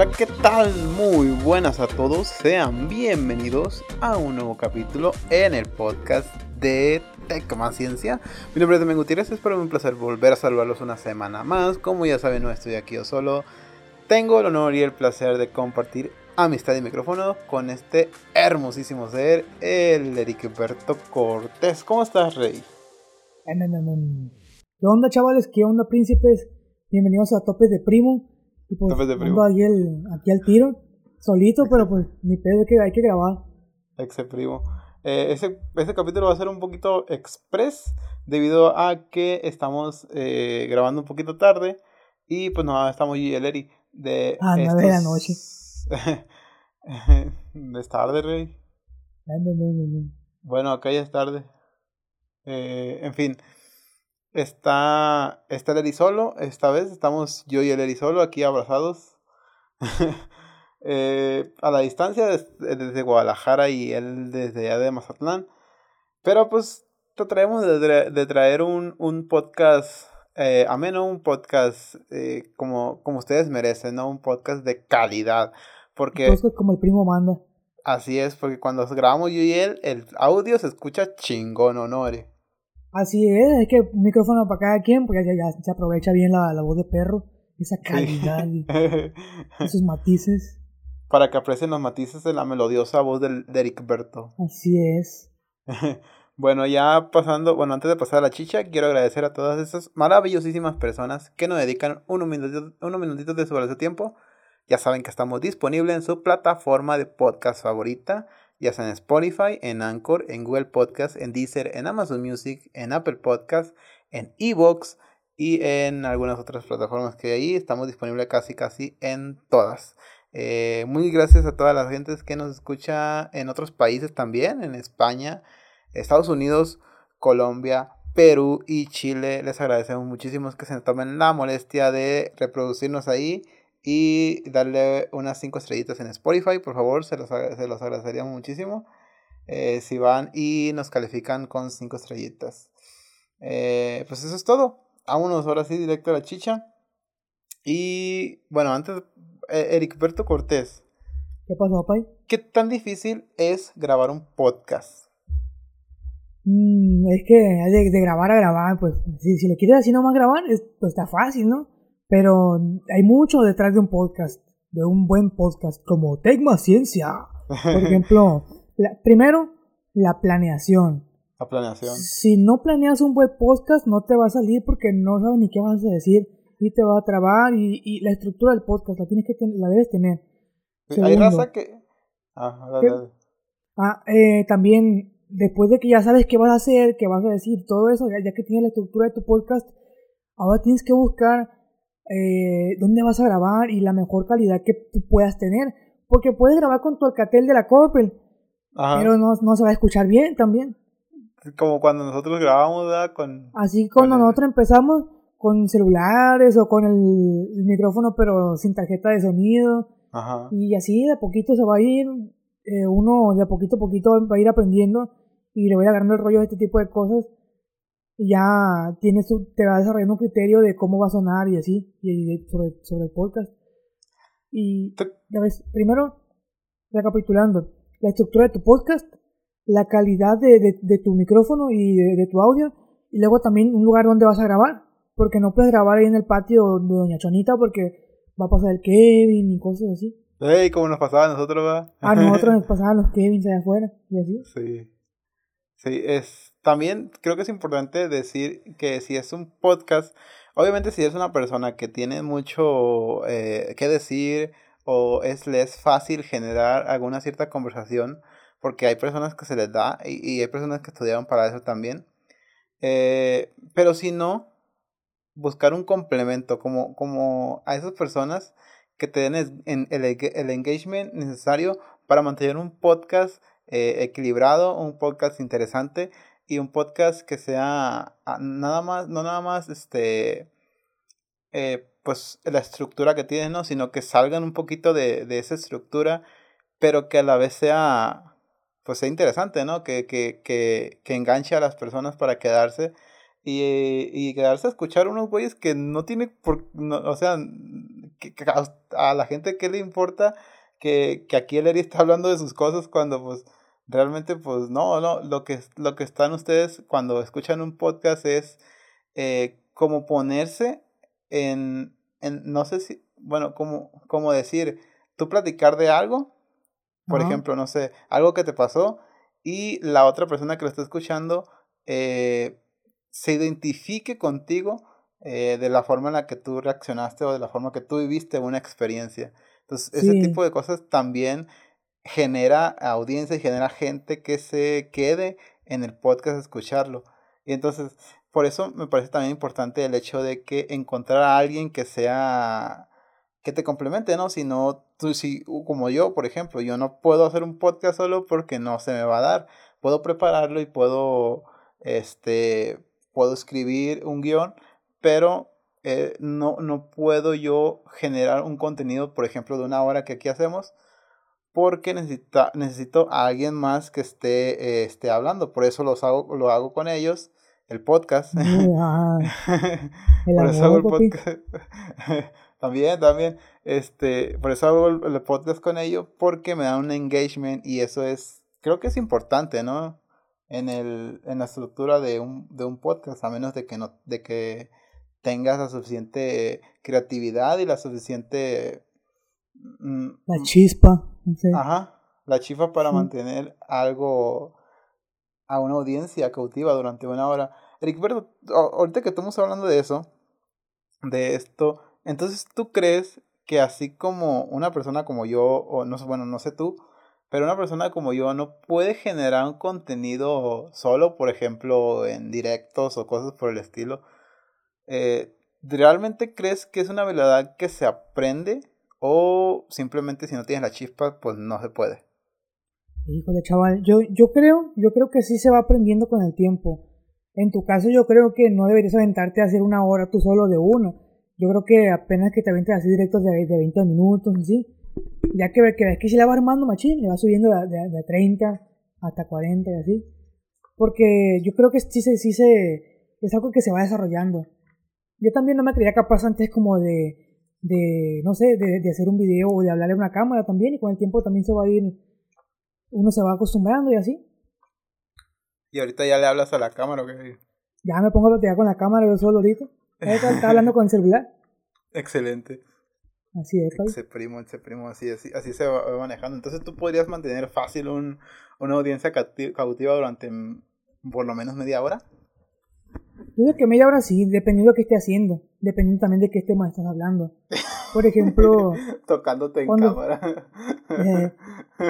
Hola, ¿qué tal? Muy buenas a todos. Sean bienvenidos a un nuevo capítulo en el podcast de Tecma Ciencia. Mi nombre es Domingo Gutiérrez. Es para mí un placer volver a saludarlos una semana más. Como ya saben, no estoy aquí yo solo. Tengo el honor y el placer de compartir amistad y micrófono con este hermosísimo ser, el Ericberto Cortés. ¿Cómo estás, Rey? ¿Qué onda, chavales? ¿Qué onda, príncipes? Bienvenidos a Topes de Primo. Y pues, ando ahí el, aquí al tiro, solito, pero pues ni pedo, que, hay que grabar. Exe primo. Eh, ese, ese capítulo va a ser un poquito express debido a que estamos eh, grabando un poquito tarde y pues no, estamos yo y el Eri de Ah, nueve de la noche. es tarde, Rey. Bueno, acá ya es tarde. Eh, en fin, está, está el Eri solo. Esta vez estamos yo y el Eri solo aquí abrazados. Eh, a la distancia des- desde Guadalajara y él desde allá de Mazatlán. Pero pues trataremos de, de traer un, un podcast eh, ameno, un podcast eh, como, como ustedes merecen, ¿no? Un podcast de calidad. Porque como el primo manda. Así es, porque cuando grabamos yo y él, el audio se escucha chingón, ¿o no, Eri? Así es, es que un micrófono para cada quien, porque ya, ya se aprovecha bien la, la voz de perro, esa calidad y esos matices. Para que aprecien los matices de la melodiosa voz del, de Eric Berto. Así es. Bueno, ya pasando, bueno, antes de pasar a la chicha, quiero agradecer a todas esas maravillosísimas personas que nos dedican unos minutitos, unos minutitos de su valioso tiempo. Ya saben que estamos disponibles en su plataforma de podcast favorita, ya sea en Spotify, en Anchor, en Google Podcast, en Deezer, en Amazon Music, en Apple Podcast, en Evox y en algunas otras plataformas que hay ahí. Estamos disponibles casi, casi en todas. Eh, muy gracias a todas las gentes que nos escucha en otros países también, en España, Estados Unidos, Colombia, Perú y Chile. Les agradecemos muchísimo que se tomen la molestia de reproducirnos ahí y darle unas 5 estrellitas en Spotify. Por favor, se los, se los agradeceríamos muchísimo. eh, si van y nos califican con 5 estrellitas. Eh, pues eso es todo. Vámonos ahora sí directo a la chicha. Y bueno, antes, eh, Ericberto Cortés, ¿Qué pasó, Pai? ¿qué tan difícil es grabar un podcast? Mm, es que de, de grabar a grabar, pues si, si lo quieres así nomás grabar, es- pues está fácil, ¿no? Pero hay mucho detrás de un podcast, de un buen podcast, como Tecma Ciencia. Por ejemplo, la- primero, la planeación. La planeación. Si no planeas un buen podcast, no te va a salir porque no sabes ni qué vas a decir y te va a trabar y, y la estructura del podcast la tienes que la debes tener. Hay Segundo. raza que... Ah, dale, dale. Ah, eh, también, después de que ya sabes qué vas a hacer, qué vas a decir, todo eso, ya, ya que tienes la estructura de tu podcast, ahora tienes que buscar eh, dónde vas a grabar y la mejor calidad que tú puedas tener. Porque puedes grabar con tu alcatel de la Coppel, Ajá. pero no, no se va a escuchar bien también. Como cuando nosotros grabamos, ¿verdad? Con... Así cuando Con el- nosotros empezamos con celulares o con el, el micrófono pero sin tarjeta de sonido Ajá. y así de a poquito se va a ir, eh, uno de a poquito a poquito va a ir aprendiendo y le ir agarrando el rollo de este tipo de cosas y ya tienes tu- te va desarrollando un criterio de cómo va a sonar y así y, y sobre, sobre el podcast. Y ya ves, primero, recapitulando, la estructura de tu podcast, la calidad de, de- de tu micrófono y de, de tu audio, y luego también un lugar donde vas a grabar, porque no puedes grabar ahí en el patio de Doña Chonita porque va a pasar el Kevin y cosas así. Ey, como nos pasaba a nosotros, ¿verdad? A nosotros nos pasaban los Kevins allá afuera y así. Sí. Sí, es. También creo que es importante decir que si es un podcast, obviamente si es una persona que tiene mucho eh, que decir o es, le fácil generar alguna cierta conversación, porque hay personas que se les da y, hay personas que estudiaron para eso también. Eh, pero si no, buscar un complemento como, como a esas personas que te den el, el engagement necesario para mantener un podcast eh, equilibrado, un podcast interesante y un podcast que sea ah, nada más, no nada más este eh, pues la estructura que tiene, ¿no? Sino que salgan un poquito de, de esa estructura, pero que a la vez sea pues sea interesante, ¿no? Que, que, que, que enganche a las personas para quedarse y, y quedarse a escuchar unos güeyes que no tiene por, no, o sea, a, la gente qué le importa que, que aquí el Eri está hablando de sus cosas cuando pues realmente pues no, no, lo que, lo que están ustedes cuando escuchan un podcast es eh, como ponerse en, en, no sé si, bueno, como, como decir, tú platicar de algo, por ejemplo, no sé, algo que te pasó y la otra persona que lo está escuchando eh, se identifique contigo eh, de la forma en la que tú reaccionaste o de la forma que tú viviste una experiencia. Entonces, ese tipo de cosas también genera audiencia y genera gente que se quede en el podcast a escucharlo. Y entonces, por eso me parece también importante el hecho de que encontrar a alguien que sea que te complemente, ¿no? Si no, tú, si, como yo, por ejemplo, yo no puedo hacer un podcast solo porque no se me va a dar. Puedo prepararlo y puedo, este, puedo escribir un guion, pero eh, no, no puedo yo generar un contenido, por ejemplo, de una hora que aquí hacemos, porque necesita, necesito a alguien más que esté, eh, esté hablando. Por eso los hago, lo hago con ellos, el podcast. por eso hago el podcast. también, también. Este, por eso hago el, podcast con ellos, porque me da un engagement y eso es, creo que es importante, ¿no? En, el, en la estructura de un, de un podcast, a menos de que, no, de que tengas la suficiente creatividad y la suficiente... Mm, la chispa. Ajá, la chispa para mantener algo a una audiencia cautiva durante una hora. Eric, ahorita que estamos hablando de eso, de esto, entonces tú crees que así como una persona como yo, o no sé, bueno, no sé tú, pero una persona como yo no puede generar un contenido solo, por ejemplo, en directos o cosas por el estilo. Eh, ¿Realmente crees que es una habilidad que se aprende o simplemente si no tienes la chispa, pues no se puede? Híjole, chaval, yo, yo creo, yo creo que sí se va aprendiendo con el tiempo. En tu caso, yo creo que no deberías aventarte a hacer una hora tú solo de uno. Yo creo que apenas que te aventes así directos de, de 20 minutos, así. Ya que, que ves que si la va armando machín, le va subiendo de, de, de 30 hasta 40 y así. Porque yo creo que sí, se, sí se, es algo que se va desarrollando. Yo también no me creía capaz antes como de, de no sé, de, de hacer un video o de hablarle a una cámara también y con el tiempo también se va a ir, uno se va acostumbrando y así. ¿Y ahorita ya le hablas a la cámara o qué? Ya me pongo a platicar con la cámara yo solo ahorita. Está hablando con el celular. Excelente. Así es, Ese primo, ese primo, así, así, así se va manejando. Entonces tú podrías mantener fácil un, una audiencia cautiva durante por lo menos media hora. Yo creo que media hora sí, dependiendo de lo que esté haciendo, dependiendo también de qué tema estás hablando. Por ejemplo... Tocándote en cámara. Eh,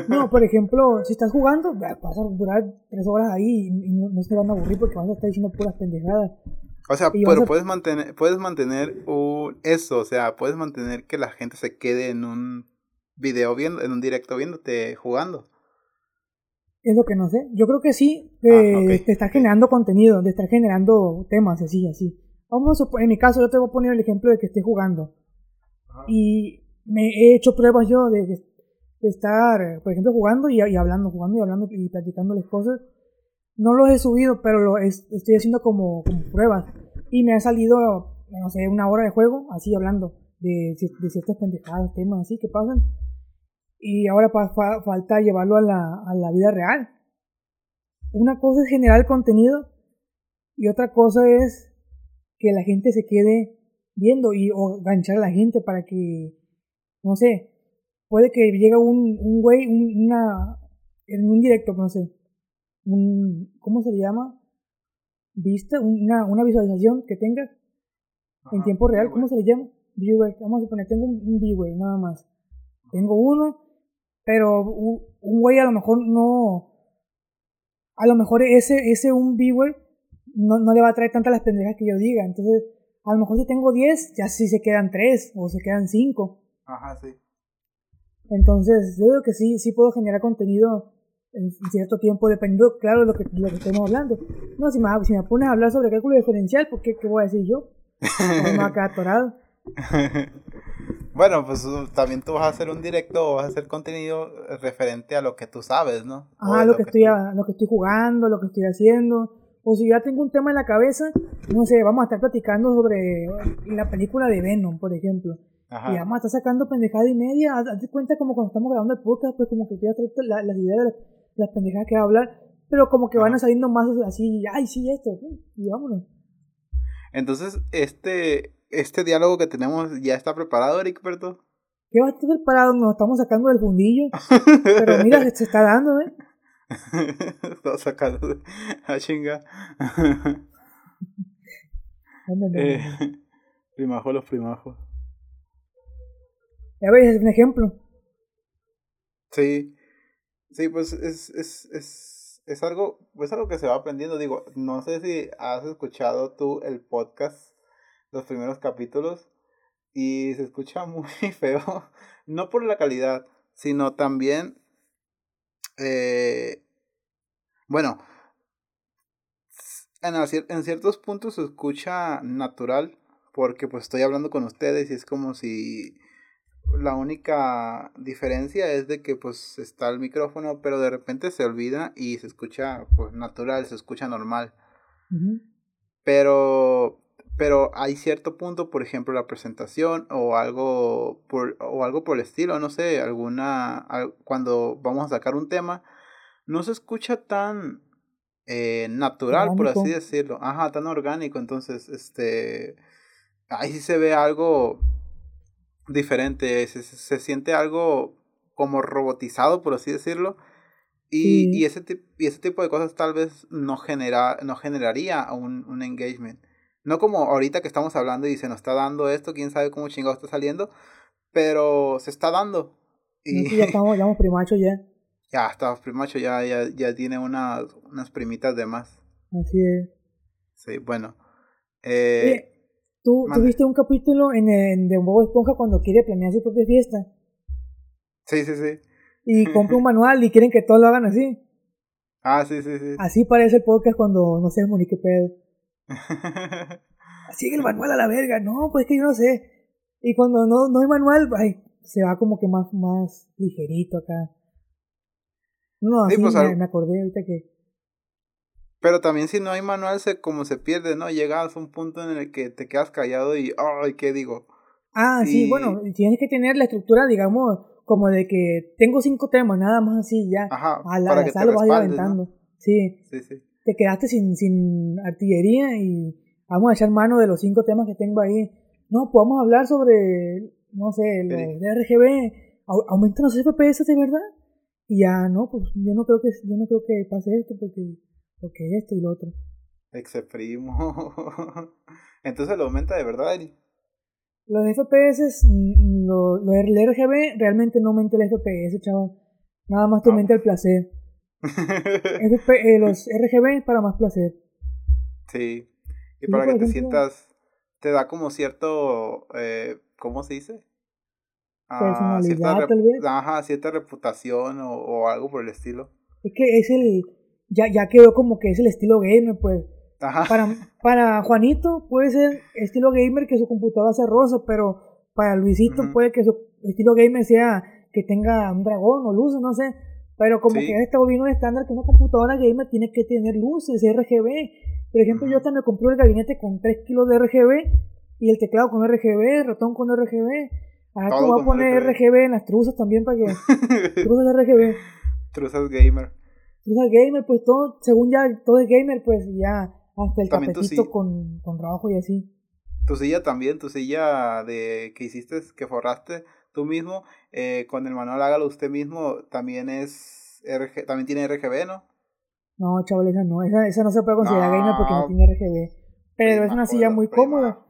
no, por ejemplo, si estás jugando, vas a durar tres horas ahí y no, no se van a aburrir porque vas a estar diciendo puras pendejadas. O sea, pero puedes mantener, puedes mantener un, eso, o sea, puedes mantener que la gente se quede en un video viendo, en un directo viéndote jugando. Es lo que no sé. Yo creo que sí, ah, te está generando contenido, te está generando temas así, así. Vamos a suponer, en mi caso, yo te voy a poner el ejemplo de que esté jugando. Y me he hecho pruebas yo de, estar, por ejemplo, jugando y, hablando, jugando y hablando y platicándoles cosas. No los he subido, pero lo estoy haciendo como, pruebas. Y me ha salido, no sé, una hora de juego, así hablando de, de ciertas pendejadas, temas así que pasan y ahora falta llevarlo a la, a la vida real. Una cosa es generar contenido y otra cosa es que la gente se quede viendo y o ganchar a la gente para que, no sé, puede que llegue un, un güey, una, en un directo, no sé, un, ¿cómo se le llama? Vista, una, una visualización que tenga en tiempo real, ¿cómo se le llama? Viewer, vamos a poner, tengo un, un viewer nada más. Tengo uno pero un, güey a lo mejor no. A lo mejor ese, ese un viewer no, no le va a traer tantas las pendejas que yo diga. Entonces, a lo mejor si tengo 10, ya sí se quedan 3 o se quedan 5. Ajá, sí. Entonces, yo creo que sí, sí puedo generar contenido en cierto tiempo, dependiendo, claro, de lo que, lo que estemos hablando. No, si me, si me pones a hablar sobre cálculo diferencial, ¿por qué, qué voy a decir yo? No me va a quedar atorado. Bueno, pues uh, también tú vas a hacer un directo o vas a hacer contenido referente a lo que tú sabes, ¿no? Ah, lo, que, estoy, lo que estoy jugando, lo que estoy haciendo. O si ya tengo un tema en la cabeza, no sé, vamos a estar platicando sobre la película de Venom, por ejemplo. Y además está sacando pendejada y media. Hazte cuenta como cuando estamos grabando el podcast, pues como que ya traer las ideas de las, pendejadas que va a hablar. Pero como que van a saliendo más así, ay, sí, esto, y vámonos. Entonces, este, este diálogo que tenemos ya está preparado, Eric Berto. ¿Qué va a estar preparado? Nos estamos sacando del fundillo. Pero mira, se está dando, ¿eh? Estamos sacando a chinga. eh, primajo los primajos. Ya ves, es un ejemplo. Sí. Sí, pues es, es, es, es algo, es algo que se va aprendiendo. Digo, no sé si has escuchado tú el podcast, los primeros capítulos, y se escucha muy feo. No por la calidad, sino también eh, bueno, en, en ciertos puntos se escucha natural porque pues estoy hablando con ustedes y es como si la única diferencia es de que pues está el micrófono pero de repente se olvida y se escucha pues natural, se escucha normal. Pero pero hay cierto punto, por ejemplo, la presentación o algo por o algo por el estilo, no sé, alguna cuando vamos a sacar un tema no se escucha tan eh, natural, por así decirlo. Ajá, tan orgánico. Entonces, este. Ahí sí se ve algo diferente. Se, se siente algo como robotizado, por así decirlo. Y, y, ese, y ese tipo de cosas tal vez no, genera, no generaría un, un engagement. No como ahorita que estamos hablando y se nos está dando esto, quién sabe cómo chingado está saliendo, pero se está dando. Y... ya estamos, ya primacho ya. Ya, hasta Primacho ya, ya, ya tiene unas, unas primitas de más. Así es. Sí, bueno. Eh, ¿tú, viste un capítulo en, en, de Bobo Esponja cuando quiere planear su propia fiesta? Sí, sí, sí. Y compra un manual y quieren que todos lo hagan así. Ah, sí, sí, sí. Así parece el podcast cuando no sé ni qué pedo. Sigue el manual a la verga. No, pues que yo no sé. Y cuando no, no hay manual, ay, se va como que más, más ligerito acá. No, así pues, me, acordé ahorita que... Pero también si no hay manual, se, como se pierde, ¿no? Llegas a un punto en el que te quedas callado y, ay, ¿qué digo? Ah, sí, bueno, tienes que tener la estructura, digamos, como de que tengo cinco temas, nada más así, ya. Ajá, a la, para lo vas aventando. Sí. sí, sí. Te quedaste sin, sin artillería y vamos a echar mano de los cinco temas que tengo ahí. No, podemos hablar sobre, no sé, los de RGB. ¿Aumentan los FPS de verdad? Y ya, no, pues yo no creo que, yo no creo que pase esto porque, porque esto y lo otro. Exe primo. Entonces lo aumenta de verdad, Eri. Los FPS, mm, lo, lo, el RGB realmente no aumenta el FPS, chaval. Nada más te aumenta el placer. Eh, los RGB para más placer. Sí. Y para que te sientas, te da como cierto, eh, ¿cómo se dice? Ah, personalidad, tal vez. Ajá, cierta reputación o, o, algo por el estilo. Es que es el. Ya, ya quedó como que es el estilo gamer, pues. Ajá. Para, para Juanito puede ser estilo gamer que su computadora sea rosa, pero para Luisito puede que su estilo gamer sea que tenga un dragón o luces, no sé. Pero como que ya está volviendo un estándar que una computadora gamer tiene que tener luces, RGB. Por ejemplo, yo también compré el gabinete con 3 kilos de RGB y el teclado con RGB, el ratón con RGB Ah, tú vas a poner RGB. en las truzas también para que. truzas RGB. Truzas gamer. Truzas gamer, pues todo, según ya todo es gamer, pues ya hasta el tapetito con, con trabajo y así. Tu silla también, tu silla de que hiciste, que forraste tú mismo, eh, con el manual hágalo usted mismo, también es RG, también tiene RGB, ¿no? No, chaval, esa no, esa, esa no se puede considerar gamer porque no tiene RGB. Pero es una silla muy cómoda.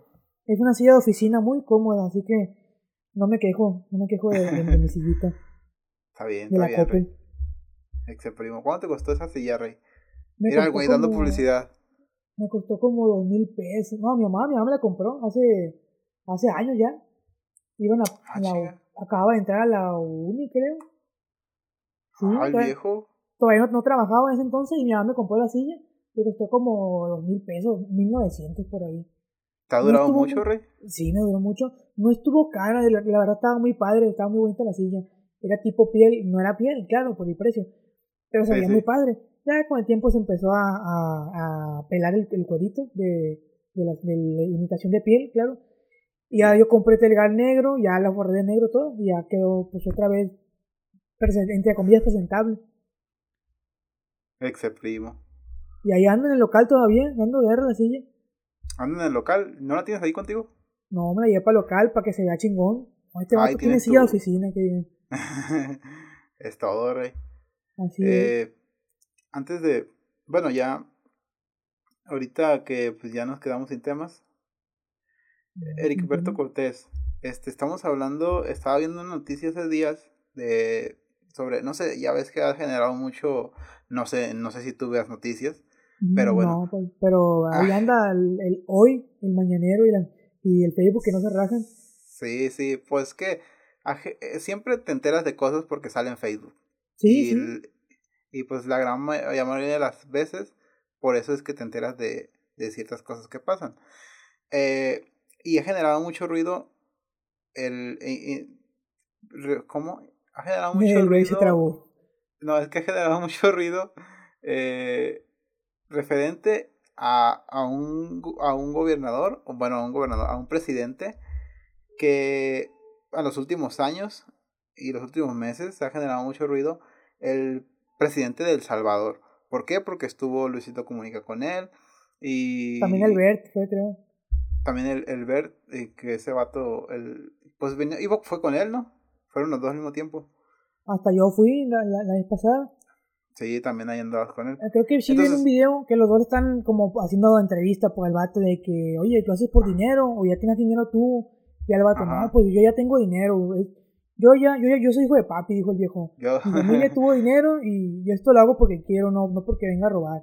Es una silla de oficina muy cómoda, así que no me quejo, no me quejo de, de, mi sillita. Está bien, está bien. Rey. Exe primo. ¿Cuánto te costó esa silla, Rey? Mira el güey dando publicidad. Me costó como dos mil pesos. No, mi mamá, mi mamá me la compró hace, hace años ya. Iban a, ah, la, acababa de entrar a la uni, creo. Sí, ah, viejo. Todavía no, no, trabajaba en ese entonces y mi mamá me compró la silla. Me costó como dos mil pesos, mil novecientos por ahí. ¿Te ha durado mucho, Rey? Sí, me duró mucho. No estuvo cara, la, verdad estaba muy padre, estaba muy bonita la silla. Era tipo piel, no era piel, claro, por el precio. Pero se veía muy padre. Ya con el tiempo se empezó a, a, a pelar el, el, cuerito de, de, la, de, la, imitación de piel, claro. Y ya yo compré Telgar negro, ya la borré de negro todo, y ya quedó pues otra vez, entre comillas, presentable. Exe primo. Y ahí ando en el local todavía, dando guerra la silla. ¿Ando en el local? ¿No la tienes ahí contigo? No, me la llevé para el local para que se vea chingón. Este vato tiene silla de oficina, que es todo, rey. Así eh, Antes de. Bueno, ya. Ahorita que pues ya nos quedamos sin temas. Eric Berto Cortés. Este, estamos hablando. Estaba viendo noticias hace días de. Sobre. No sé, ya ves que ha generado mucho. No sé, no sé si tú veas noticias. Pero bueno. No, pues, pero ahí anda el, hoy, el mañanero y, la, y el Facebook que no se rajan. Sí, sí, pues que eh, siempre te enteras de cosas porque sale en Facebook. Sí, y, y pues la gran mayoría de las veces, por eso es que te enteras de, de ciertas cosas que pasan. Eh, y ha generado mucho ruido el... Eh, ¿Cómo? Ha generado mucho ruido... No, es que ha generado mucho ruido eh, referente a, a, un, a un gobernador, bueno, a un gobernador, a un presidente que a los últimos años y los últimos meses se ha generado mucho ruido el presidente de El Salvador. ¿Por qué? Porque estuvo Luisito Comunica con él y... También el Bert fue, creo. También el, el Bert, eh, que ese vato, el, pues venía, iba, fue con él, ¿no? Fueron los dos al mismo tiempo. Hasta yo fui la, la, vez pasada. Sí, también ahí andabas con él. Eh, creo que sí vi en un video que los dos están como haciendo entrevista por el vato de que, oye, ¿tú haces por dinero? ¿O ya tienes dinero tú? Y el vato, no, pues yo ya tengo dinero. Yo ya, yo ya, yo soy hijo de papi, dijo el viejo. Yo. Mi familia tuvo dinero y yo esto lo hago porque quiero, no, no porque venga a robar.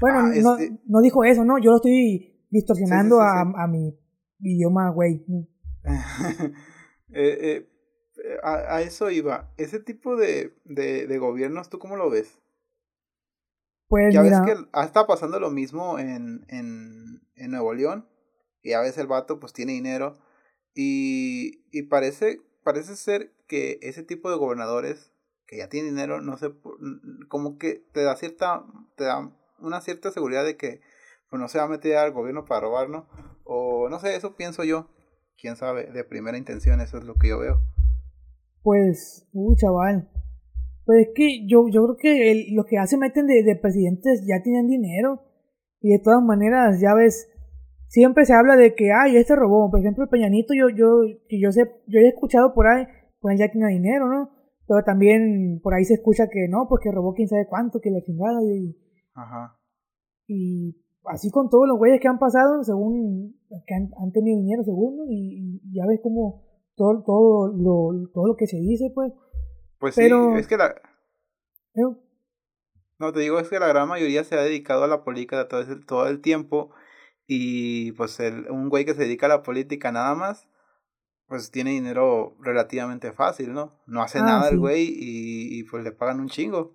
Bueno, ah, no, este no dijo eso, no, yo lo estoy distorsionando a, a, mi idioma, güey. eh, eh, a, a, eso iba. Ese tipo de, de, de, gobiernos, ¿tú cómo lo ves? Pues ya mira, ves que está pasando lo mismo en, en, en Nuevo León y a veces el vato pues tiene dinero y, y parece, parece ser que ese tipo de gobernadores que ya tienen dinero, no sé, como que te da cierta, te da una cierta seguridad de que pues, no se va a meter al gobierno para robarnos, o no sé, eso pienso yo, quién sabe, de primera intención, eso es lo que yo veo. Pues, uy, chaval, pues es que yo, yo creo que el, los que ya se meten de, de presidentes ya tienen dinero, y de todas maneras, ya ves, siempre se habla de que, ay, este robó. Por ejemplo, el Peñanito, yo, yo, que yo sé, yo he escuchado por ahí, pues él ya tiene dinero, ¿no? Pero también por ahí se escucha que no, pues que robó quién sabe cuánto, que la chingada y... Ajá. Y así con todos los güeyes que han pasado, según, que han, tenido dinero, según, y, ya ves como todo, todo, lo, todo lo que se dice, pues. Pues Pero, sí, es que la... ¿Eh? No, te digo, es que la gran mayoría se ha dedicado a la política todo el, todo el tiempo y pues el, un güey que se dedica a la política nada más, pues tiene dinero relativamente fácil, ¿no? No hace ah, nada el güey y, pues le pagan un chingo.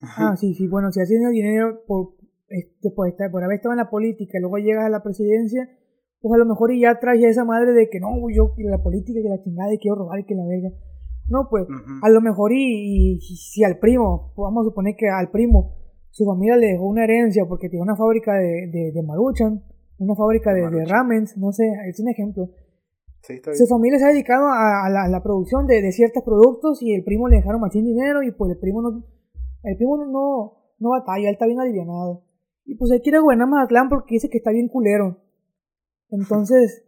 Ah, sí, sí, bueno, si hace dinero por, este, por, estar, por haber estado en la política y luego llegas a la presidencia, pues a lo mejor y ya traes esa madre de que no, yo la política, que la chingada y quiero robar y que la verga. No, pues a lo mejor y, y, si al primo, vamos a suponer que al primo su familia le dejó una herencia porque tiene una fábrica de, de, de maruchan, una fábrica de, de, ramens, no sé, es un ejemplo. su familia se ha dedicado a, la, producción de, ciertos productos y el primo le dejaron machín dinero y pues el primo no, el primo no, no, batalla, él está bien alivianado. Y pues él quiere gobernar Mazatlán porque dice que está bien culero. Entonces,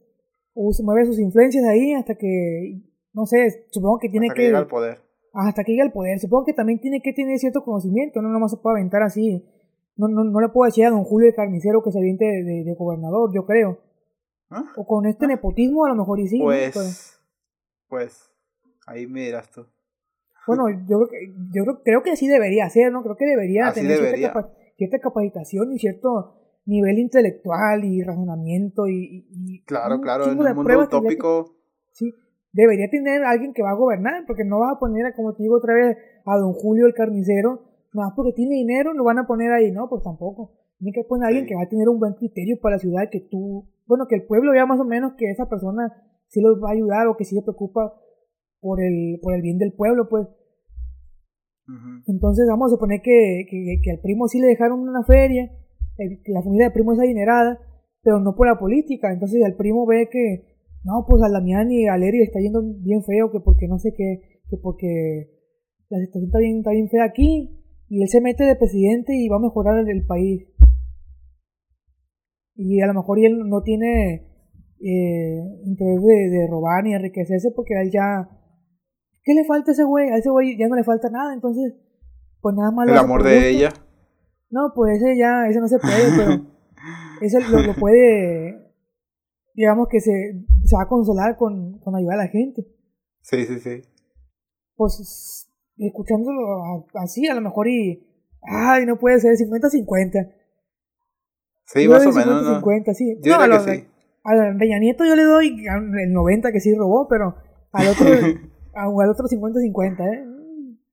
se mueve sus influencias ahí hasta que, no sé, supongo que tiene que... al poder hasta que llegue al poder. Supongo que también tiene que tener cierto conocimiento, no nomás se puede aventar así. No, no, no le puedo decir a don Julio el carnicero que se aviente de, de, gobernador, yo creo. ¿Ah? O con este nepotismo a lo mejor y sí. Pues, pues, pues, ahí me dirás tú. Bueno, yo, creo que, yo creo, creo que así debería ser, ¿no? Creo que debería tener Cierta, cierta, capacitación y cierto nivel intelectual y razonamiento y... y claro, claro, en el mundo utópico... sí, debería tener alguien que va a gobernar, porque no vas a poner, como te digo otra vez, a don Julio el carnicero, más porque tiene dinero, lo van a poner ahí, no, pues tampoco. Tiene que poner a alguien que va a tener un buen criterio para la ciudad, que tú, bueno, que el pueblo vea más o menos que esa persona sí los va a ayudar o que sí se preocupa por el, por el bien del pueblo, pues. Entonces vamos a suponer que, que, que, al primo sí le dejaron una feria, la familia del primo es adinerada, pero no por la política. Entonces el primo ve que, no, pues a Damián y a Leri está yendo bien feo, que porque no sé qué, que porque la situación está bien, está bien fea aquí, y él se mete de presidente y va a mejorar el, país. Y a lo mejor él no tiene eh, interés de, robar ni enriquecerse porque él ya... ¿Qué le falta a ese güey? A ese güey ya no le falta nada, entonces, pues nada más... El amor de ella. No, pues ese ya, ese no se puede, pero ese lo, lo puede, digamos que se, se va a consolar con, con ayudar a la gente. Sí, sí, sí. Pues escuchándolo así, a lo mejor y. Ay, no puede ser 50-50. Sí, más o menos. 50, sí. no, a, sí. Al Peña Nieto yo le doy el 90 que sí robó, pero al otro, al otro 50-50, ¿eh?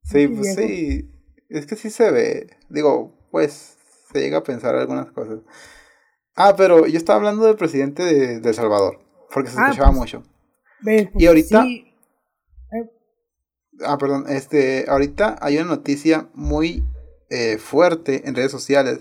Sí, pues sí. Es que sí se ve. Digo, pues se llega a pensar algunas cosas. Ah, pero yo estaba hablando del presidente de, El Salvador, porque se ah, escuchaba pues, mucho. Pues, y ahorita... Eh. Ah, perdón, este, ahorita hay una noticia muy eh, fuerte en redes sociales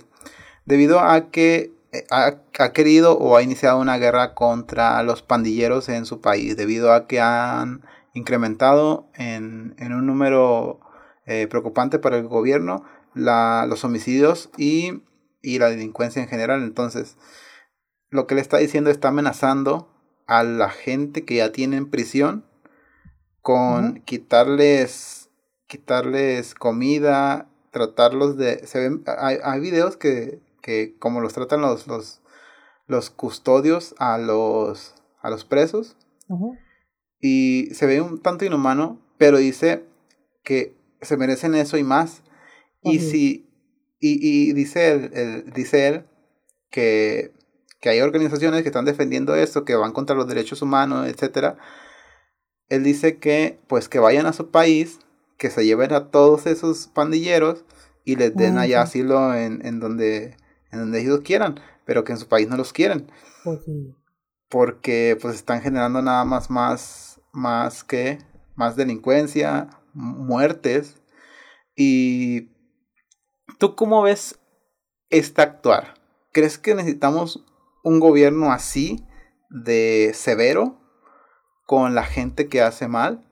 debido a que eh, ha, querido o ha iniciado una guerra contra los pandilleros en su país, debido a que han incrementado en, en un número preocupante para el gobierno la, los homicidios y, y la delincuencia en general. Entonces, lo que le está diciendo está amenazando a la gente que ya tiene en prisión con quitarles quitarles comida, tratarlos de se ven hay, hay videos que, que como los tratan los los los custodios a los a los presos y se ve un tanto inhumano, pero dice que se merecen eso y más y si, y, y dice él, el, dice él que, que hay organizaciones que están defendiendo esto, que van contra los derechos humanos, etcétera. Él dice que, pues, que vayan a su país, que se lleven a todos esos pandilleros y les den allá asilo en, en, donde, en donde ellos quieran, pero que en su país no los quieren. Pues Porque pues están generando nada más más más que más delincuencia, muertes y ¿Tú cómo ves esta actuar? ¿Crees que necesitamos un gobierno así, de severo, con la gente que hace mal?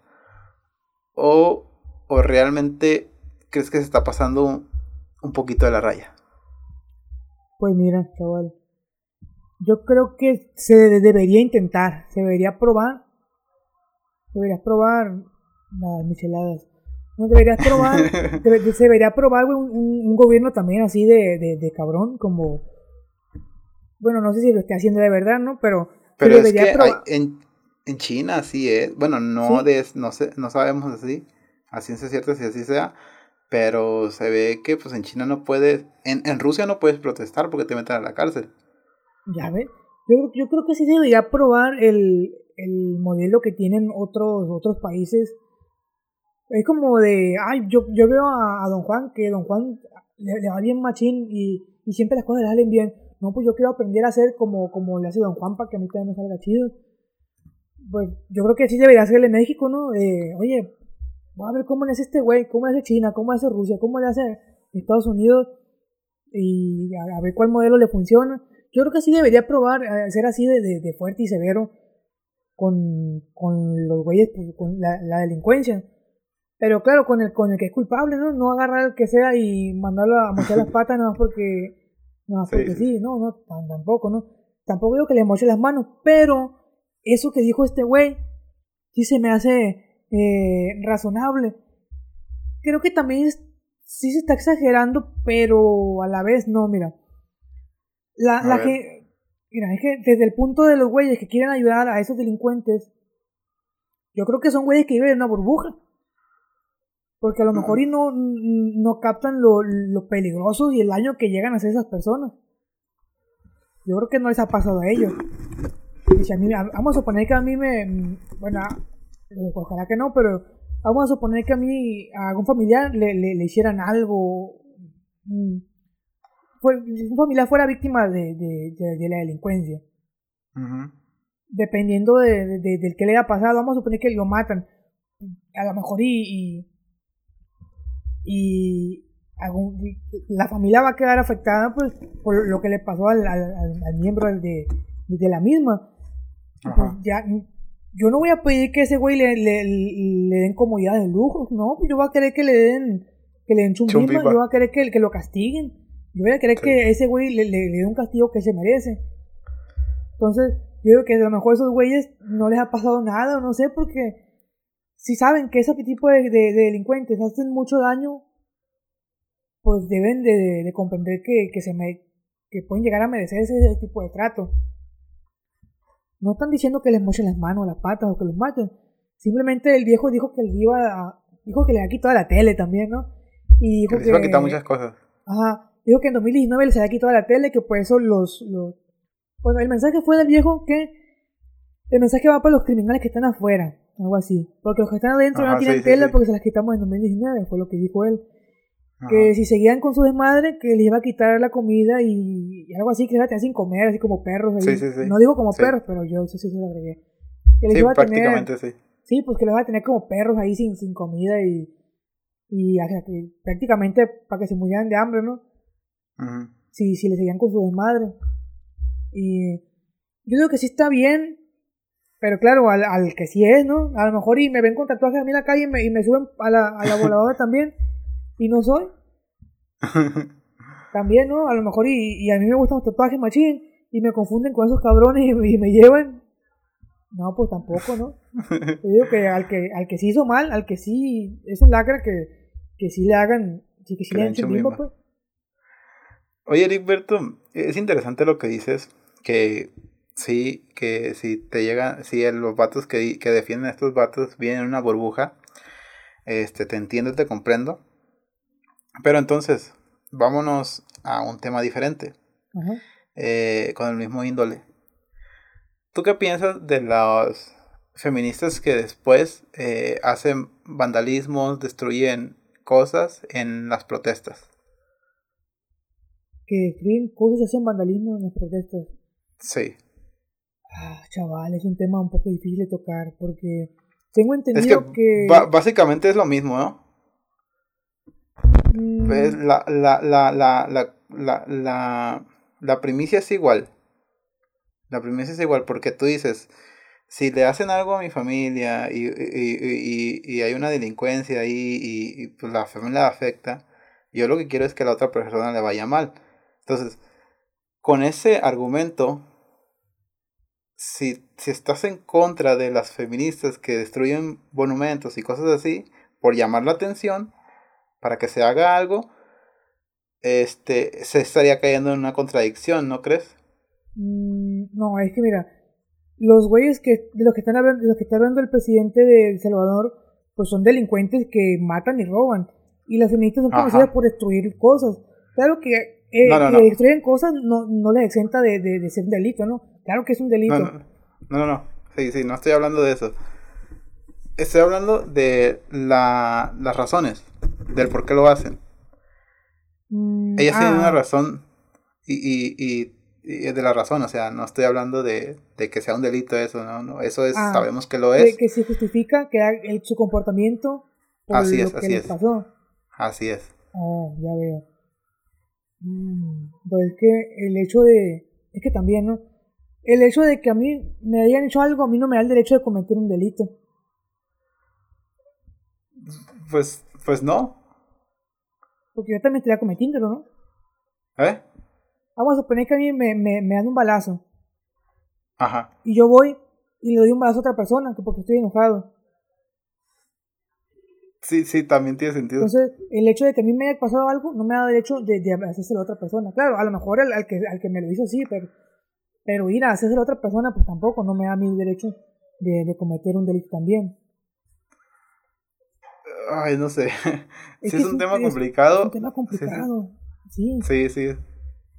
¿O, o realmente crees que se está pasando un, poquito de la raya? Pues mira, chaval. Yo creo que se debería intentar, se debería probar. Deberías probar las micheladas. No, deberías probar, se debería probar un, gobierno también así de, de, cabrón, como... Bueno, no sé si lo esté haciendo de verdad, ¿no? Pero... Pero es que en, en China sí es, bueno, no, de, no, sé, no sabemos así, a ciencia cierta si así sea, pero se ve que pues en China no puedes, en, en Rusia no puedes protestar porque te meten a la cárcel. Ya ves, yo, yo creo que sí debería probar el, el modelo que tienen otros, otros países es como de, ay, yo, yo veo a, Don Juan, que Don Juan le, va bien machín y, y, siempre las cosas le salen bien. No, pues yo quiero aprender a hacer como, como le hace Don Juan para que a mí también me salga chido. Pues yo creo que sí debería hacerle México, ¿no? Eh, oye, voy a ver cómo le hace este güey, cómo le hace China, cómo le hace Rusia, cómo le hace Estados Unidos y a, ver cuál modelo le funciona. Yo creo que sí debería probar a ser así de, de, fuerte y severo con, con los güeyes, pues, con la, la delincuencia. Pero claro, con el, con el que es culpable, ¿no? No agarrar al que sea y mandarlo a mochar las patas nada más porque, nada más porque sí, no, no, tampoco, ¿no? Tampoco digo que le moche las manos, pero eso que dijo este güey, sí se me hace eh, razonable. Creo que también sí se está exagerando, pero a la vez no, mira. La, la que, mira, es que desde el punto de los güeyes que quieren ayudar a esos delincuentes, yo creo que son güeyes que viven en una burbuja. Porque a lo mejor y no, no captan lo, lo peligroso y el daño que llegan a hacer esas personas. Yo creo que no les ha pasado a ellos. a mí, vamos a suponer que a mí me. Bueno, ojalá que no, pero vamos a suponer que a mí, a algún familiar le, le, hicieran algo. Mm, un familiar fuera víctima de, de, de, la delincuencia. Dependiendo de, del que le haya pasado, vamos a suponer que lo matan. A lo mejor y y la familia va a quedar afectada pues, por lo que le pasó al, al, miembro de, de, la misma. Pues, ya, yo no voy a pedir que ese güey le, le, le den comodidad de lujo, no, yo voy a querer que le den, que le den chumbimba, yo voy a querer que, que lo castiguen, yo voy a querer que ese güey le, le, dé un castigo que se merece. Entonces, yo creo que a lo mejor esos güeyes no les ha pasado nada, no sé, porque si saben que ese tipo de, de, delincuentes hacen mucho daño, pues deben de, de comprender que, que, se me, que pueden llegar a merecer ese, tipo de trato. No están diciendo que les mochen las manos, las patas o que los maten. Simplemente el viejo dijo que le iba a, dijo que le había quitado la tele también, ¿no? Y dijo que, que iba a quitar muchas cosas. Ajá. Dijo que en 2019 les había quitado la tele, que por eso los, los... Bueno, el mensaje fue del viejo que el mensaje va para los criminales que están afuera, algo así. Porque los que están adentro no tienen tele porque se las quitamos en 2019, fue lo que dijo él. Que si seguían con su desmadre, que les iba a quitar la comida y, algo así, que les iba a tener sin comer, así como perros. Ahí. No digo como perros, pero yo eso sí se lo agregué. Que les iba a prácticamente tener, sí. Sí, pues que les iba a tener como perros ahí sin, sin comida y, y prácticamente para que se murieran de hambre, ¿no? Si, si le seguían con su desmadre. Y yo digo que sí está bien, pero claro, al, al, que sí es, ¿no? A lo mejor y me ven con tatuajes a mí en la calle y me, y me suben a la, a la voladora también y no soy. también, ¿no? A lo mejor y, y, a mí me gustan los tatuajes machín y me confunden con esos cabrones y, me llevan. No, pues tampoco, ¿no? Yo digo que al que al que sí hizo mal, al que sí es un lacra que, que sí le hagan, sí, que sí le pues. Oye, Berto, es interesante lo que dices, que sí, que si te llegan, si los vatos que, que defienden a estos vatos vienen en una burbuja, este, te entiendo, te comprendo. Pero entonces, vámonos a un tema diferente, eh, con el mismo índole. ¿Tú qué piensas de los feministas que después eh, hacen vandalismos, destruyen cosas en las protestas? Que destruyen cosas y hacen vandalismo en las protestas. Sí. Ah, chaval, es un tema un poco difícil de tocar porque tengo entendido que... básicamente es lo mismo, ¿no? Mm. Pues la, la, la, la, la, la, la, primicia es igual. La primicia es igual porque tú dices, si le hacen algo a mi familia y, y, y, y hay una delincuencia ahí y, pues la familia afecta, yo lo que quiero es que a la otra persona le vaya mal. Entonces, con ese argumento, si, si estás en contra de las feministas que destruyen monumentos y cosas así, por llamar la atención, para que se haga algo, este, se estaría cayendo en una contradicción, ¿no crees? Mm, no, es que mira, los güeyes que, de los que están hablando, de los que está hablando el presidente de El Salvador, pues son delincuentes que matan y roban. Y las feministas son conocidas por destruir cosas. Claro que eh, que destruyen cosas no, no les exenta de, de, ser un delito, ¿no? Claro que es un delito. No, no, no, Sí, sí, no estoy hablando de eso. Estoy hablando de la, las razones, del por qué lo hacen. Mm, Ellas tienen una ah. razón y, y, y, y, de la razón, o sea, no estoy hablando de, de que sea un delito eso, no, no eso es, ah, sabemos que lo es. Que se justifica que su comportamiento por así lo es, que así es. pasó. Así es. Oh, ya veo. Mm, pues es que el hecho de... Es que también, ¿no? El hecho de que a mí me hayan hecho algo, a mí no me da el derecho de cometer un delito. Pues, pues no. Porque yo también estaría cometiéndolo, ¿no? ¿Eh? Vamos a suponer que a mí me, me, me dan un balazo. Ajá. Y yo voy y le doy un balazo a otra persona, que porque estoy enojado. Sí, sí, también tiene sentido. Entonces, el hecho de que a mí me haya pasado algo no me da derecho de, de hacérselo a otra persona. Claro, a lo mejor al, que, al que me lo hizo sí, pero, pero ir a hacérselo a otra persona, pues tampoco, no me da mi derecho de, de cometer un delito también. Ay, no sé. si es, un, tema complicado. Es un tema complicado, sí. Sí, sí.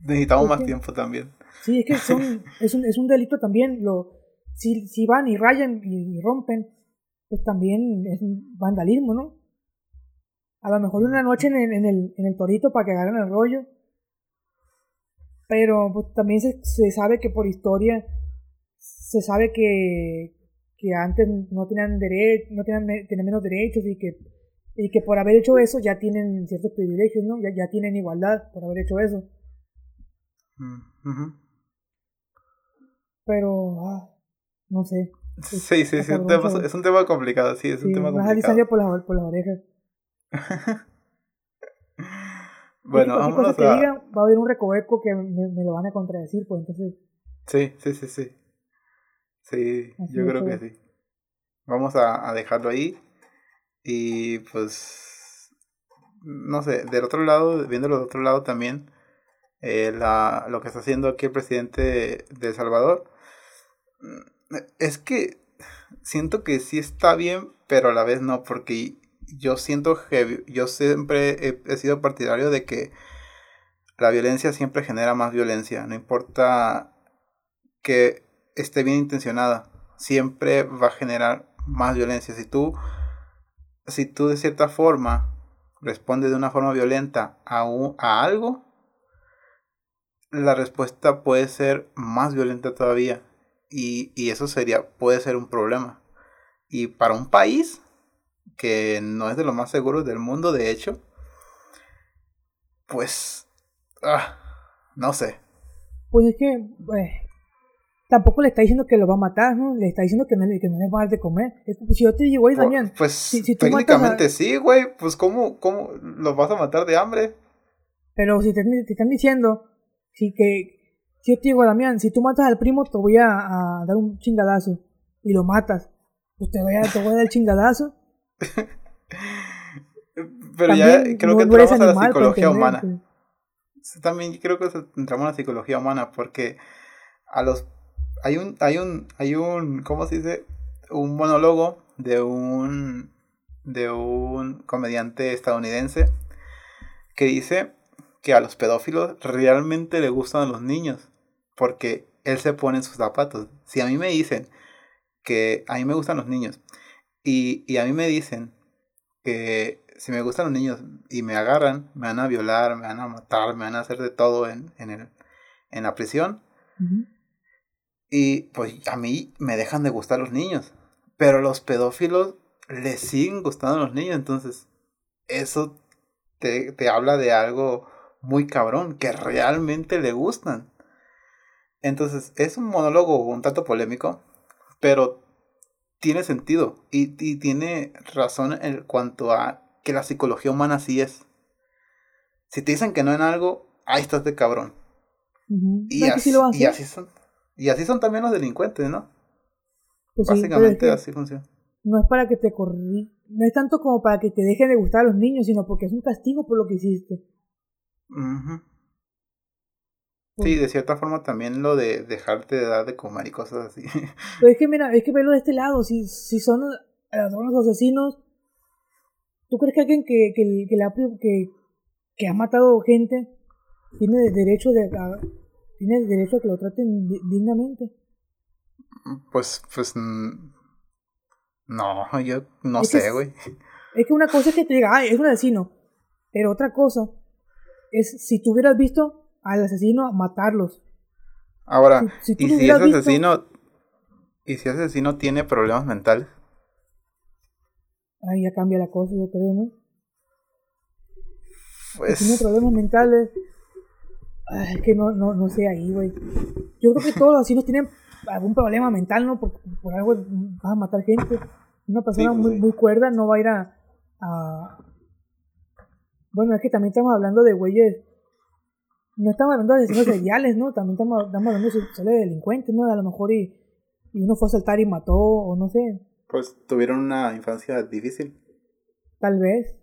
Necesitamos más tiempo también. Sí, es que son, es, un, es un delito también. Lo, si, si van y rayan y rompen, pues también es un vandalismo, ¿no? A lo mejor una noche en el, en el, en el torito para que agarren el rollo. Pero pues, también se, se, sabe que por historia se sabe que, que antes no tenían derecho, no tenían, tenían, menos derechos y que Y que por haber hecho eso ya tienen ciertos privilegios, ¿no? Ya, ya tienen igualdad por haber hecho eso. Mm, Pero, ah, no sé. Sí, sí, sí, es un, tema, es un tema complicado, sí, es un tema complicado. distancia por las, por las orejas. bueno, vamos a... Diga, va a haber un recoveco que me, me, lo van a contradecir, pues entonces... Sí, sí, sí, sí. Sí, yo creo que sí. Vamos a, a dejarlo ahí. Y pues, no sé, del otro lado, viéndolo del otro lado también, eh, la, lo que está haciendo aquí el presidente de El Salvador, mm, es que siento que sí está bien, pero a la vez no, porque yo siento que yo siempre he, sido partidario de que la violencia siempre genera más violencia, no importa que esté bien intencionada, siempre va a generar más violencia. Si tú, si tú de cierta forma respondes de una forma violenta a, a algo, la respuesta puede ser más violenta todavía. Y, y eso sería, puede ser un problema. Y para un país que no es de los más seguros del mundo, de hecho, pues, ah, no sé. Pues es que, pues, tampoco le está diciendo que lo va a matar, ¿no? Le está diciendo que no, que no le va a dar de comer. Si yo te digo, güey, Damián. Pues si, técnicamente sí, güey. Pues ¿cómo, ¿cómo lo vas a matar de hambre? Pero si te, te están diciendo si que si yo te digo, Damián, si tú matas al primo, te voy a, a dar un chingadazo. Y lo matas. Pues te voy a, te voy a dar el chingadazo. Pero ya creo que entramos a la psicología humana. También creo que entramos a la psicología humana porque a los hay un, hay un, hay un, ¿cómo se dice? Un monólogo de un, de un comediante estadounidense que dice que a los pedófilos realmente le gustan a los niños porque él se pone en sus zapatos. Si a mí me dicen que a mí me gustan los niños y, y a mí me dicen que si me gustan los niños y me agarran, me van a violar, me van a matar, me van a hacer de todo en, en, el, en la prisión. Y pues a mí me dejan de gustar los niños. Pero los pedófilos les siguen gustando a los niños. Entonces, eso te, te habla de algo muy cabrón, que realmente le gustan. Entonces, es un monólogo un tanto polémico, pero tiene sentido y, y, tiene razón en cuanto a que la psicología humana así es. Si te dicen que no en algo, ahí estás de cabrón. y, así, y así son. Y así son también los delincuentes, ¿no? Pues Básicamente así funciona. No es para que te corrí, no es tanto como para que te dejen de gustar a los niños, sino porque es un castigo por lo que hiciste. Sí, de cierta forma también lo de dejarte de dar de comer y cosas así. Pero es que mira, es que verlo de este lado, si, si son los asesinos, ¿tú crees que alguien que, que, que, la, que, que ha matado gente tiene derecho de, tiene derecho a que lo traten dignamente. Pues, pues, no, yo no sé, güey. Es que una cosa es que te diga, ay, es un asesino. Pero otra cosa es si tú hubieras visto al asesino matarlos. Ahora, ¿y si ese asesino, y si ese asesino tiene problemas mentales? Ahí ya cambia la cosa, yo creo, ¿no? Pues... Si tiene problemas mentales, es que no, no, no sé ahí, güey. Yo creo que todos los asesinos tienen algún problema mental, ¿no? Por, por algo vas a matar gente. Una persona pues muy, muy cuerda no va a ir a, Bueno, es que también estamos hablando de güeyes. No estamos hablando de asesinos seriales, ¿no? También estamos, hablando de, delincuentes, ¿no? A lo mejor y, y uno fue a saltar y mató, o no sé. Pues tuvieron una infancia difícil. Tal vez.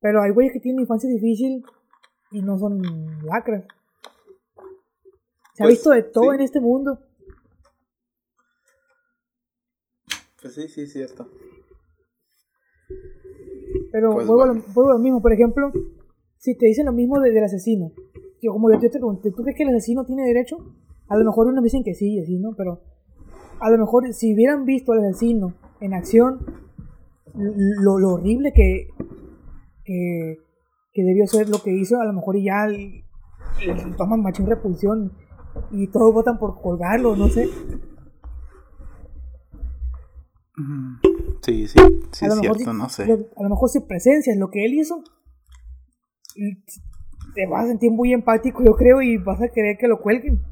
Pero hay güeyes que tienen infancia difícil y no son lacras. Se ha pues, visto de todo en este mundo. Pues sí, sí, cierto. Pero pues vuelvo, a lo, mismo, por ejemplo, si te dicen lo mismo del asesino, yo como yo te pregunté, ¿tú crees que el asesino tiene derecho? A lo mejor unos dicen que sí, así, ¿no? Pero a lo mejor si hubieran visto al asesino en acción, lo, lo horrible que, que, que debió ser lo que hizo, a lo mejor ya toman machín repulsión y todos votan por colgarlo, no sé. Sí, sí, sí, es cierto, no sé. a lo mejor si presencias lo que él hizo, te vas a sentir muy empático, yo creo, y vas a querer que lo cuelguen.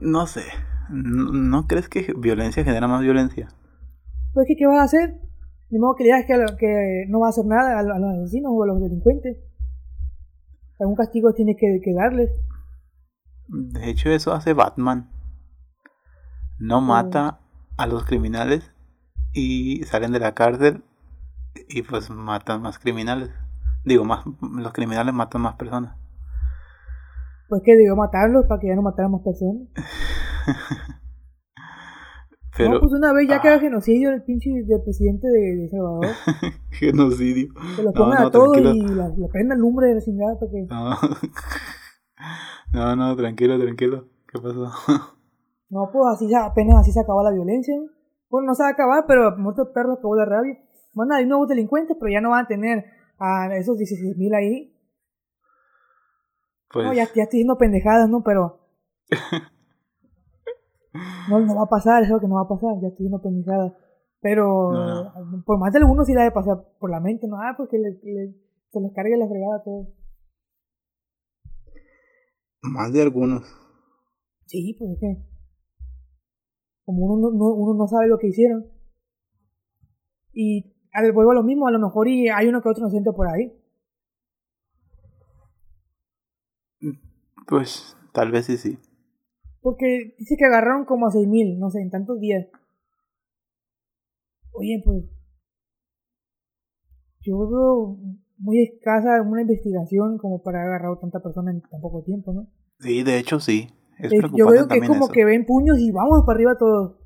No sé. ¿No, crees que violencia genera más violencia? Pues, ¿qué, qué vas a hacer? Ni modo que digas que, que no va a hacer nada a, los asesinos o a los delincuentes. Algún castigo tiene que, que darles. De hecho, eso hace Batman. No mata a los criminales y salen de la cárcel y pues matan más criminales. Digo, más los criminales matan más personas. Pues que digo matarlos para que ya no mataran más personas. Pero, no, pues una vez ya ah. genocidio el pinche del presidente de, Salvador. genocidio. Se lo pongan a todos y la, la prenda el lumbre de la chingada para que. No. no, tranquilo, tranquilo. ¿Qué pasó? no, pues así apenas así se acabó la violencia. Bueno, no se va a acabar, pero muerto perro acabó la rabia. Bueno, hay nuevos delincuentes, pero ya no van a tener a esos 16.000 ahí. Pues... No, ya, ya estoy diciendo pendejadas, ¿no? Pero... no, no va a pasar, eso que no va a pasar, ya estoy diciendo pendejadas. Pero por más de algunos sí la de pasar por la mente, ¿no? Ah, porque pues le, se les cargue la fregada a todos. Más de algunos. Sí, pues es que... Como uno no, uno no sabe lo que hicieron. Y al vuelvo a lo mismo, a lo mejor y hay uno que otro inocente por ahí. Pues tal vez sí, sí. Porque dice que agarraron como a seis mil, no sé, en tantos días. Oye, pues. Yo veo muy escasa una investigación como para haber agarrado tanta persona en tan poco tiempo, ¿no? Sí, de hecho sí. Es eh, yo veo que es como que ven puños y vamos para arriba todos.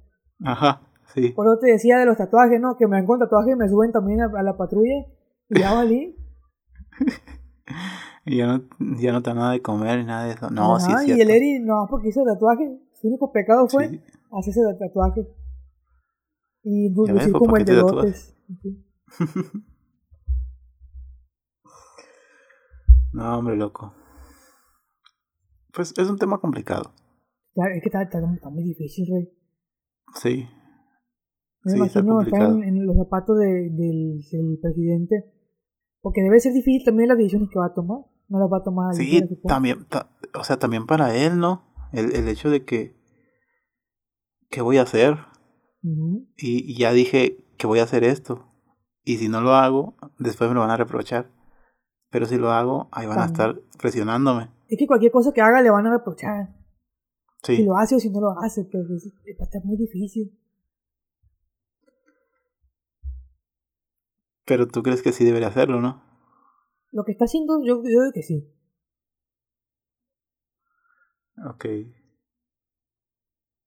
Ajá, sí. Por eso te decía de los tatuajes, ¿no? Que me dan con tatuajes y me suben también a, la patrulla. Y ya valí. y ya no, ya no te nada de comer nada de eso. No, sí Y el Eri, no, porque hizo tatuaje. Su único pecado fue hacerse tatuaje. Y lucir como el de lotes. no, hombre, loco. Pues es un tema complicado. Es que está, está, muy difícil, Rey. Sí. Me imagino estar en, los zapatos de, del, del, presidente. Porque debe ser difícil también las decisiones que va a tomar. No las va a tomar. Sí, también, o sea, también para él, ¿no? El, el hecho de que. ¿Qué voy a hacer? y, y, ya dije que voy a hacer esto. Y si no lo hago, después me lo van a reprochar. Pero si lo hago, ahí van a estar presionándome. Es que cualquier cosa que haga le van a reprochar. Si lo hace o si no lo hace, pero pues, va a estar muy difícil. Pero tú crees que sí debería hacerlo, ¿no? Lo que está haciendo, yo, yo digo que sí. Ok.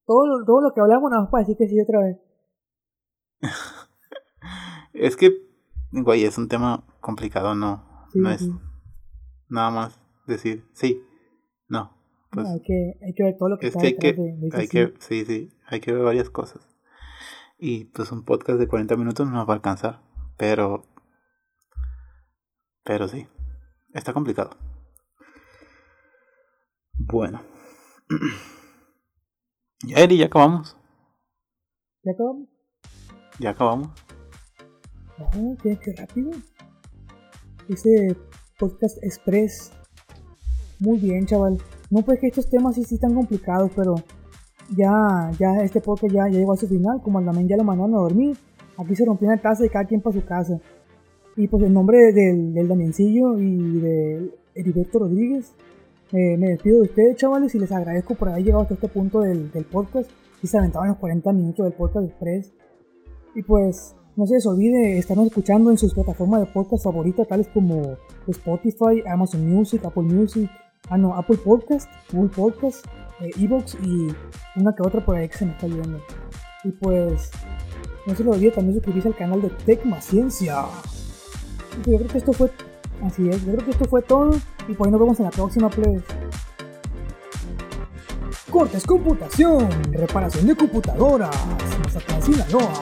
Todo, todo lo que hablamos nada más para decir que sí otra vez. es que, güey, es un tema complicado, ¿no? no es nada más decir sí, no. Pues, hay, que, hay que ver todo lo que es que hay que, hay que sí, sí, hay que ver varias cosas. Y pues un podcast de 40 minutos no nos va a alcanzar, pero pero sí, está complicado. Bueno. Eri, ya acabamos. ¿Ya acabamos? Ya acabamos. Qué, qué rápido. Ese podcast express muy bien, chaval. No pues que estos temas sí, sí están complicados, pero ya, ya este podcast ya, llegó a su final. Como al también ya lo mandaron a dormir. Aquí se rompió una taza y cada quien para su casa. Y pues en nombre del, del Damiencillo y de Heriberto Rodríguez, eh, me despido de ustedes, chavales, y les agradezco por haber llegado hasta este punto del, podcast. Y se aventaban los 40 minutos del podcast express. Y pues no se les olvide estarnos escuchando en sus plataformas de podcast favoritas, tales como Spotify, Amazon Music, Apple Music, Ah, no, Apple Podcast, Google Podcast, eh, Evox y una que otra por ahí que se me está viendo. Y pues, no se lo olvide también suscribirse al canal de Tecma Ciencia. Yo creo que esto fue, así es, yo creo que esto fue todo. Y pues nos vemos en la próxima, play. Cortes Computación, reparación de computadoras, Sinaloa.